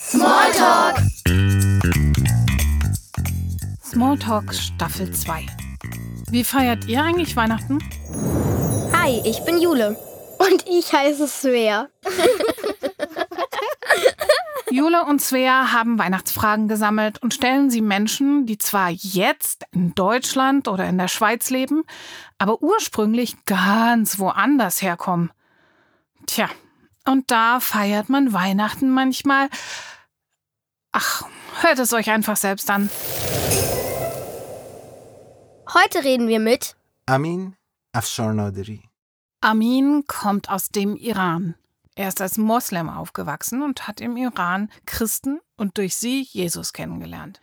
Smalltalk! Smalltalk Staffel 2. Wie feiert ihr eigentlich Weihnachten? Hi, ich bin Jule. Und ich heiße Svea. Jule und Svea haben Weihnachtsfragen gesammelt und stellen sie Menschen, die zwar jetzt in Deutschland oder in der Schweiz leben, aber ursprünglich ganz woanders herkommen. Tja, und da feiert man Weihnachten manchmal. Ach, hört es euch einfach selbst an. Heute reden wir mit Amin Afsharnaderi. Amin kommt aus dem Iran. Er ist als Moslem aufgewachsen und hat im Iran Christen und durch sie Jesus kennengelernt.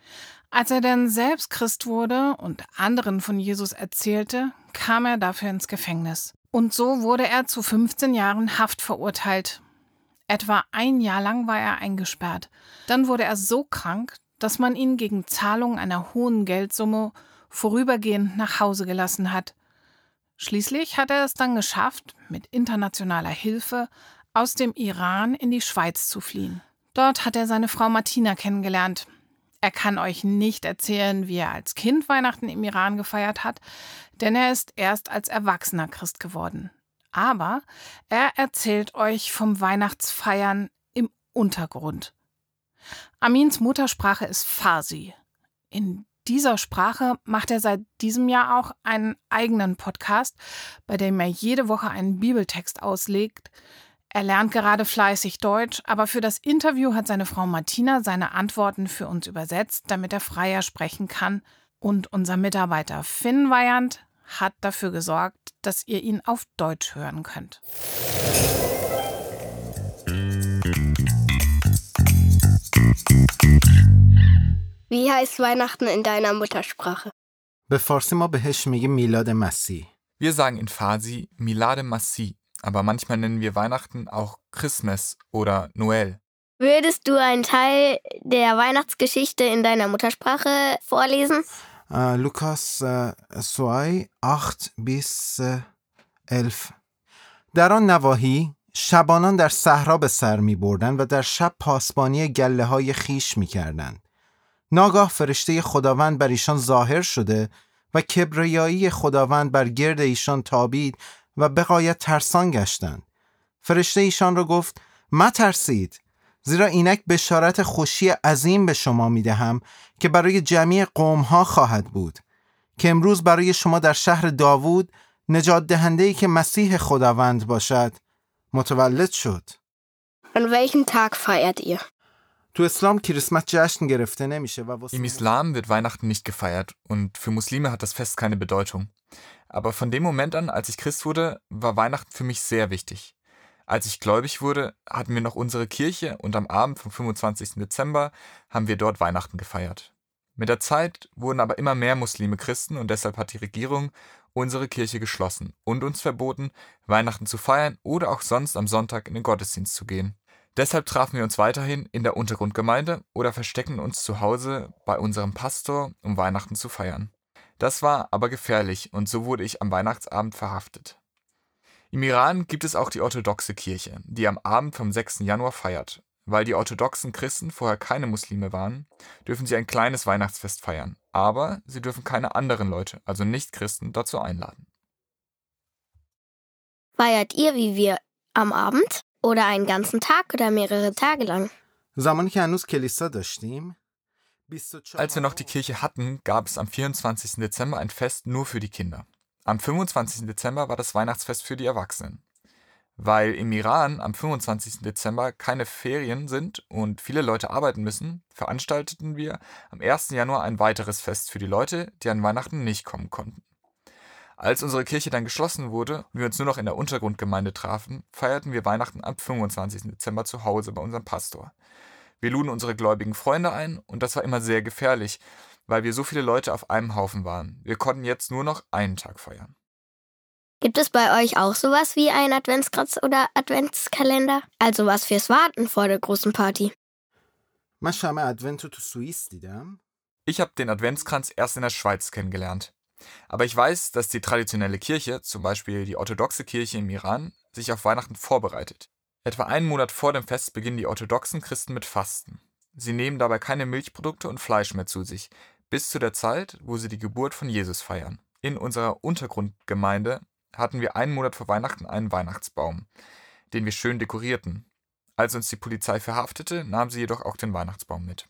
Als er dann selbst Christ wurde und anderen von Jesus erzählte, kam er dafür ins Gefängnis. Und so wurde er zu 15 Jahren Haft verurteilt. Etwa ein Jahr lang war er eingesperrt. Dann wurde er so krank, dass man ihn gegen Zahlung einer hohen Geldsumme vorübergehend nach Hause gelassen hat. Schließlich hat er es dann geschafft, mit internationaler Hilfe aus dem Iran in die Schweiz zu fliehen. Dort hat er seine Frau Martina kennengelernt. Er kann euch nicht erzählen, wie er als Kind Weihnachten im Iran gefeiert hat, denn er ist erst als erwachsener Christ geworden. Aber er erzählt euch vom Weihnachtsfeiern im Untergrund. Amins Muttersprache ist Farsi. In dieser Sprache macht er seit diesem Jahr auch einen eigenen Podcast, bei dem er jede Woche einen Bibeltext auslegt. Er lernt gerade fleißig Deutsch, aber für das Interview hat seine Frau Martina seine Antworten für uns übersetzt, damit er freier sprechen kann. Und unser Mitarbeiter Finn Weyand hat dafür gesorgt, dass ihr ihn auf Deutsch hören könnt. Wie heißt Weihnachten in deiner Muttersprache? به فارسی ما بهش میگیم میلاد مسیح. Wir sagen in Farsi Milade Masih, aber manchmal nennen wir Weihnachten auch Christmas oder Noel. Würdest du einen Teil der Weihnachtsgeschichte in deiner Muttersprache vorlesen? لوکاس اه، سوای 8 20 اه، 11 در آن نواحی شبانان در صحرا به سر می بردن و در شب پاسبانی گله های خیش می کردن. ناگاه فرشته خداوند بر ایشان ظاهر شده و کبریایی خداوند بر گرد ایشان تابید و بقایت ترسان گشتند. فرشته ایشان را گفت ما ترسید زیرا اینک بشارت خوشی عظیم به شما می دهم که برای جمعی قوم ها خواهد بود که امروز برای شما در شهر داوود نجات دهنده ای که مسیح خداوند باشد متولد شد An welchem Tag feiert ihr? تو اسلام کریسمس جشن گرفته نمیشه و واسه Im Islam wird Weihnachten nicht gefeiert und für Muslime hat das Fest keine Bedeutung. Aber von dem Moment an, als ich Christ wurde, war Weihnachten für mich sehr wichtig. Als ich gläubig wurde, hatten wir noch unsere Kirche und am Abend vom 25. Dezember haben wir dort Weihnachten gefeiert. Mit der Zeit wurden aber immer mehr Muslime Christen und deshalb hat die Regierung unsere Kirche geschlossen und uns verboten, Weihnachten zu feiern oder auch sonst am Sonntag in den Gottesdienst zu gehen. Deshalb trafen wir uns weiterhin in der Untergrundgemeinde oder verstecken uns zu Hause bei unserem Pastor, um Weihnachten zu feiern. Das war aber gefährlich und so wurde ich am Weihnachtsabend verhaftet. Im Iran gibt es auch die orthodoxe Kirche, die am Abend vom 6. Januar feiert. Weil die orthodoxen Christen vorher keine Muslime waren, dürfen sie ein kleines Weihnachtsfest feiern, aber sie dürfen keine anderen Leute, also Nichtchristen, dazu einladen. Feiert ihr wie wir am Abend oder einen ganzen Tag oder mehrere Tage lang? Als wir noch die Kirche hatten, gab es am 24. Dezember ein Fest nur für die Kinder. Am 25. Dezember war das Weihnachtsfest für die Erwachsenen. Weil im Iran am 25. Dezember keine Ferien sind und viele Leute arbeiten müssen, veranstalteten wir am 1. Januar ein weiteres Fest für die Leute, die an Weihnachten nicht kommen konnten. Als unsere Kirche dann geschlossen wurde und wir uns nur noch in der Untergrundgemeinde trafen, feierten wir Weihnachten am 25. Dezember zu Hause bei unserem Pastor. Wir luden unsere gläubigen Freunde ein und das war immer sehr gefährlich, weil wir so viele Leute auf einem Haufen waren. Wir konnten jetzt nur noch einen Tag feiern. Gibt es bei euch auch sowas wie einen Adventskranz oder Adventskalender? Also was fürs Warten vor der großen Party. Ich habe den Adventskranz erst in der Schweiz kennengelernt. Aber ich weiß, dass die traditionelle Kirche, zum Beispiel die orthodoxe Kirche im Iran, sich auf Weihnachten vorbereitet. Etwa einen Monat vor dem Fest beginnen die orthodoxen Christen mit Fasten. Sie nehmen dabei keine Milchprodukte und Fleisch mehr zu sich, bis zu der Zeit, wo sie die Geburt von Jesus feiern. In unserer Untergrundgemeinde hatten wir einen Monat vor Weihnachten einen Weihnachtsbaum, den wir schön dekorierten. Als uns die Polizei verhaftete, nahm sie jedoch auch den Weihnachtsbaum mit.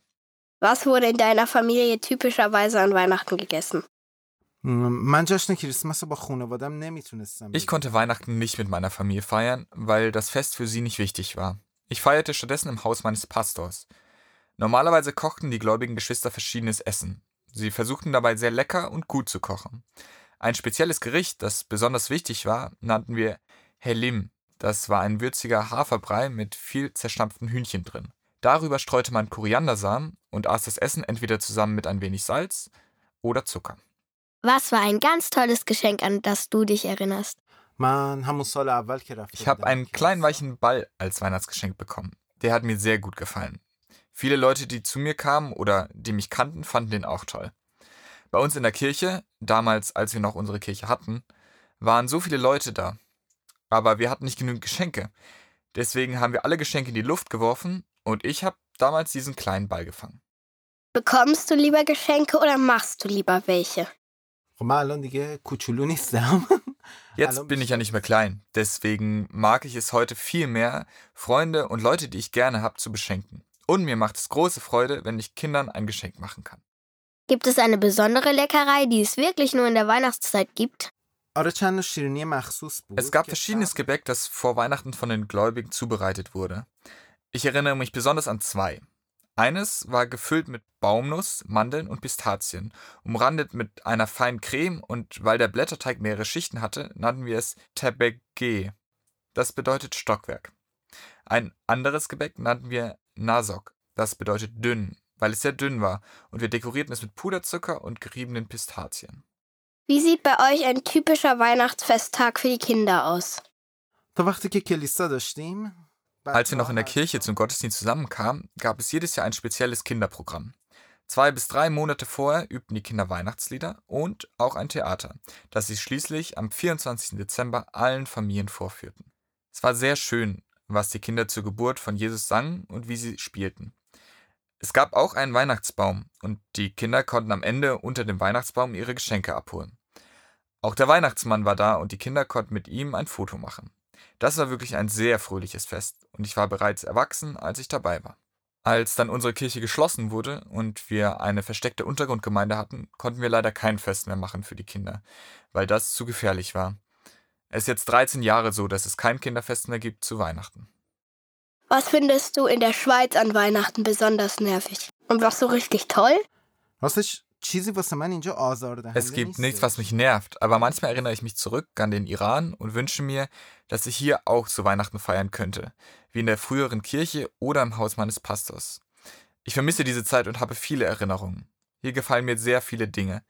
Was wurde in deiner Familie typischerweise an Weihnachten gegessen? Ich konnte Weihnachten nicht mit meiner Familie feiern, weil das Fest für sie nicht wichtig war. Ich feierte stattdessen im Haus meines Pastors. Normalerweise kochten die gläubigen Geschwister verschiedenes Essen. Sie versuchten dabei sehr lecker und gut zu kochen. Ein spezielles Gericht, das besonders wichtig war, nannten wir Helim. Das war ein würziger Haferbrei mit viel zerstampften Hühnchen drin. Darüber streute man Koriandersamen und aß das Essen entweder zusammen mit ein wenig Salz oder Zucker. Was war ein ganz tolles Geschenk, an das du dich erinnerst? Ich habe einen kleinen weichen Ball als Weihnachtsgeschenk bekommen. Der hat mir sehr gut gefallen. Viele Leute, die zu mir kamen oder die mich kannten, fanden den auch toll. Bei uns in der Kirche, damals, als wir noch unsere Kirche hatten, waren so viele Leute da. Aber wir hatten nicht genügend Geschenke. Deswegen haben wir alle Geschenke in die Luft geworfen und ich habe damals diesen kleinen Ball gefangen. Bekommst du lieber Geschenke oder machst du lieber welche? Jetzt bin ich ja nicht mehr klein, deswegen mag ich es heute viel mehr, Freunde und Leute, die ich gerne habe, zu beschenken. Und mir macht es große Freude, wenn ich Kindern ein Geschenk machen kann. Gibt es eine besondere Leckerei, die es wirklich nur in der Weihnachtszeit gibt? Es gab verschiedenes Gebäck, das vor Weihnachten von den Gläubigen zubereitet wurde. Ich erinnere mich besonders an zwei. Eines war gefüllt mit Baumnuss, Mandeln und Pistazien, umrandet mit einer feinen Creme und weil der Blätterteig mehrere Schichten hatte, nannten wir es Tabegge. Das bedeutet Stockwerk. Ein anderes Gebäck nannten wir Nasok. Das bedeutet dünn, weil es sehr dünn war. Und wir dekorierten es mit Puderzucker und geriebenen Pistazien. Wie sieht bei euch ein typischer Weihnachtsfesttag für die Kinder aus? Als wir noch in der Kirche zum Gottesdienst zusammenkamen, gab es jedes Jahr ein spezielles Kinderprogramm. Zwei bis drei Monate vorher übten die Kinder Weihnachtslieder und auch ein Theater, das sie schließlich am 24. Dezember allen Familien vorführten. Es war sehr schön, was die Kinder zur Geburt von Jesus sangen und wie sie spielten. Es gab auch einen Weihnachtsbaum und die Kinder konnten am Ende unter dem Weihnachtsbaum ihre Geschenke abholen. Auch der Weihnachtsmann war da und die Kinder konnten mit ihm ein Foto machen. Das war wirklich ein sehr fröhliches Fest und ich war bereits erwachsen, als ich dabei war. Als dann unsere Kirche geschlossen wurde und wir eine versteckte Untergrundgemeinde hatten, konnten wir leider kein Fest mehr machen für die Kinder, weil das zu gefährlich war. Es ist jetzt 13 Jahre so, dass es kein Kinderfest mehr gibt zu Weihnachten. Was findest du in der Schweiz an Weihnachten besonders nervig? Und was so richtig toll? Was ich es gibt nichts, was mich nervt, aber manchmal erinnere ich mich zurück an den Iran und wünsche mir, dass ich hier auch zu Weihnachten feiern könnte, wie in der früheren Kirche oder im Haus meines Pastors. Ich vermisse diese Zeit und habe viele Erinnerungen. Hier gefallen mir sehr viele Dinge.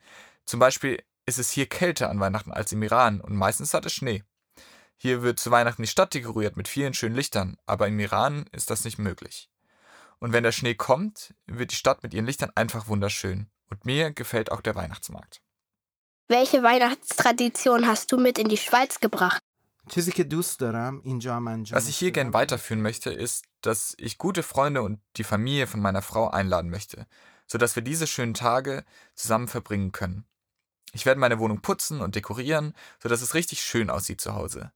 Zum Beispiel ist es hier kälter an Weihnachten als im Iran und meistens hat es Schnee. Hier wird zu Weihnachten die Stadt dekoriert mit vielen schönen Lichtern, aber im Iran ist das nicht möglich. Und wenn der Schnee kommt, wird die Stadt mit ihren Lichtern einfach wunderschön. Und mir gefällt auch der Weihnachtsmarkt. Welche Weihnachtstradition hast du mit in die Schweiz gebracht? Was ich hier gern weiterführen möchte, ist, dass ich gute Freunde und die Familie von meiner Frau einladen möchte, sodass wir diese schönen Tage zusammen verbringen können. Ich werde meine Wohnung putzen und dekorieren, sodass es richtig schön aussieht zu Hause.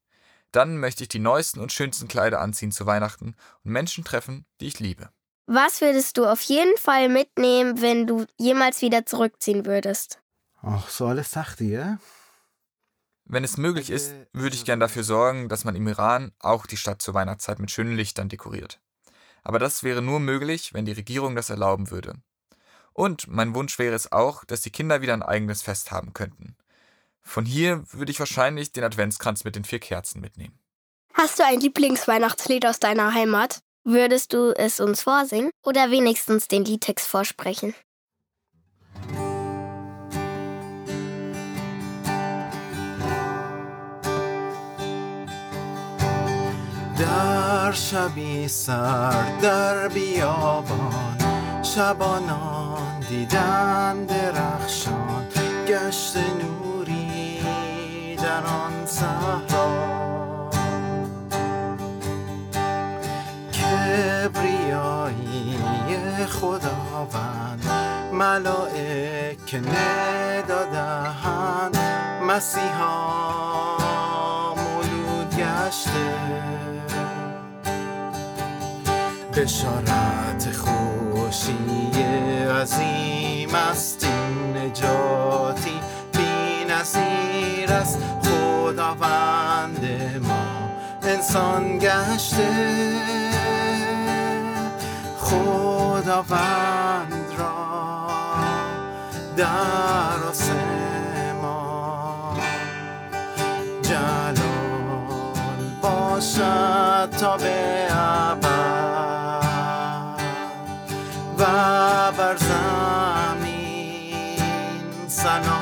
Dann möchte ich die neuesten und schönsten Kleider anziehen zu Weihnachten und Menschen treffen, die ich liebe. Was würdest du auf jeden Fall mitnehmen, wenn du jemals wieder zurückziehen würdest? Ach, so alles sagt ihr. Wenn es möglich äh, ist, würde ich gern dafür sorgen, dass man im Iran auch die Stadt zur Weihnachtszeit mit schönen Lichtern dekoriert. Aber das wäre nur möglich, wenn die Regierung das erlauben würde. Und mein Wunsch wäre es auch, dass die Kinder wieder ein eigenes Fest haben könnten. Von hier würde ich wahrscheinlich den Adventskranz mit den vier Kerzen mitnehmen. Hast du ein Lieblingsweihnachtslied aus deiner Heimat? Würdest du es uns vorsingen oder wenigstens den Liedtext vorsprechen? در شبی سر در بیابان شبانان دیدن درخشان گشت نوری در آن صحرا. کبریایی خداوند ملائک ندادهند مسیحا مولود گشته. بشارت خوشی عظیم است این نجاتی بی نظیر است. خداوند ما انسان گشته. خداوند را در آسمان جلال باشد تا به ابد. و بر Sano.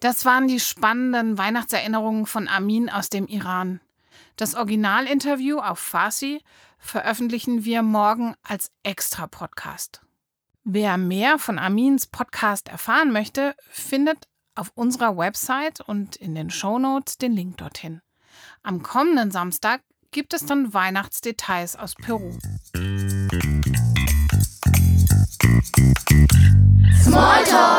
Das waren die spannenden Weihnachtserinnerungen von Amin aus dem Iran. Das Originalinterview auf Farsi veröffentlichen wir morgen als extra Podcast. Wer mehr von Amins Podcast erfahren möchte, findet auf unserer Website und in den Show Notes den Link dorthin. Am kommenden Samstag gibt es dann Weihnachtsdetails aus Peru. Smalltalk!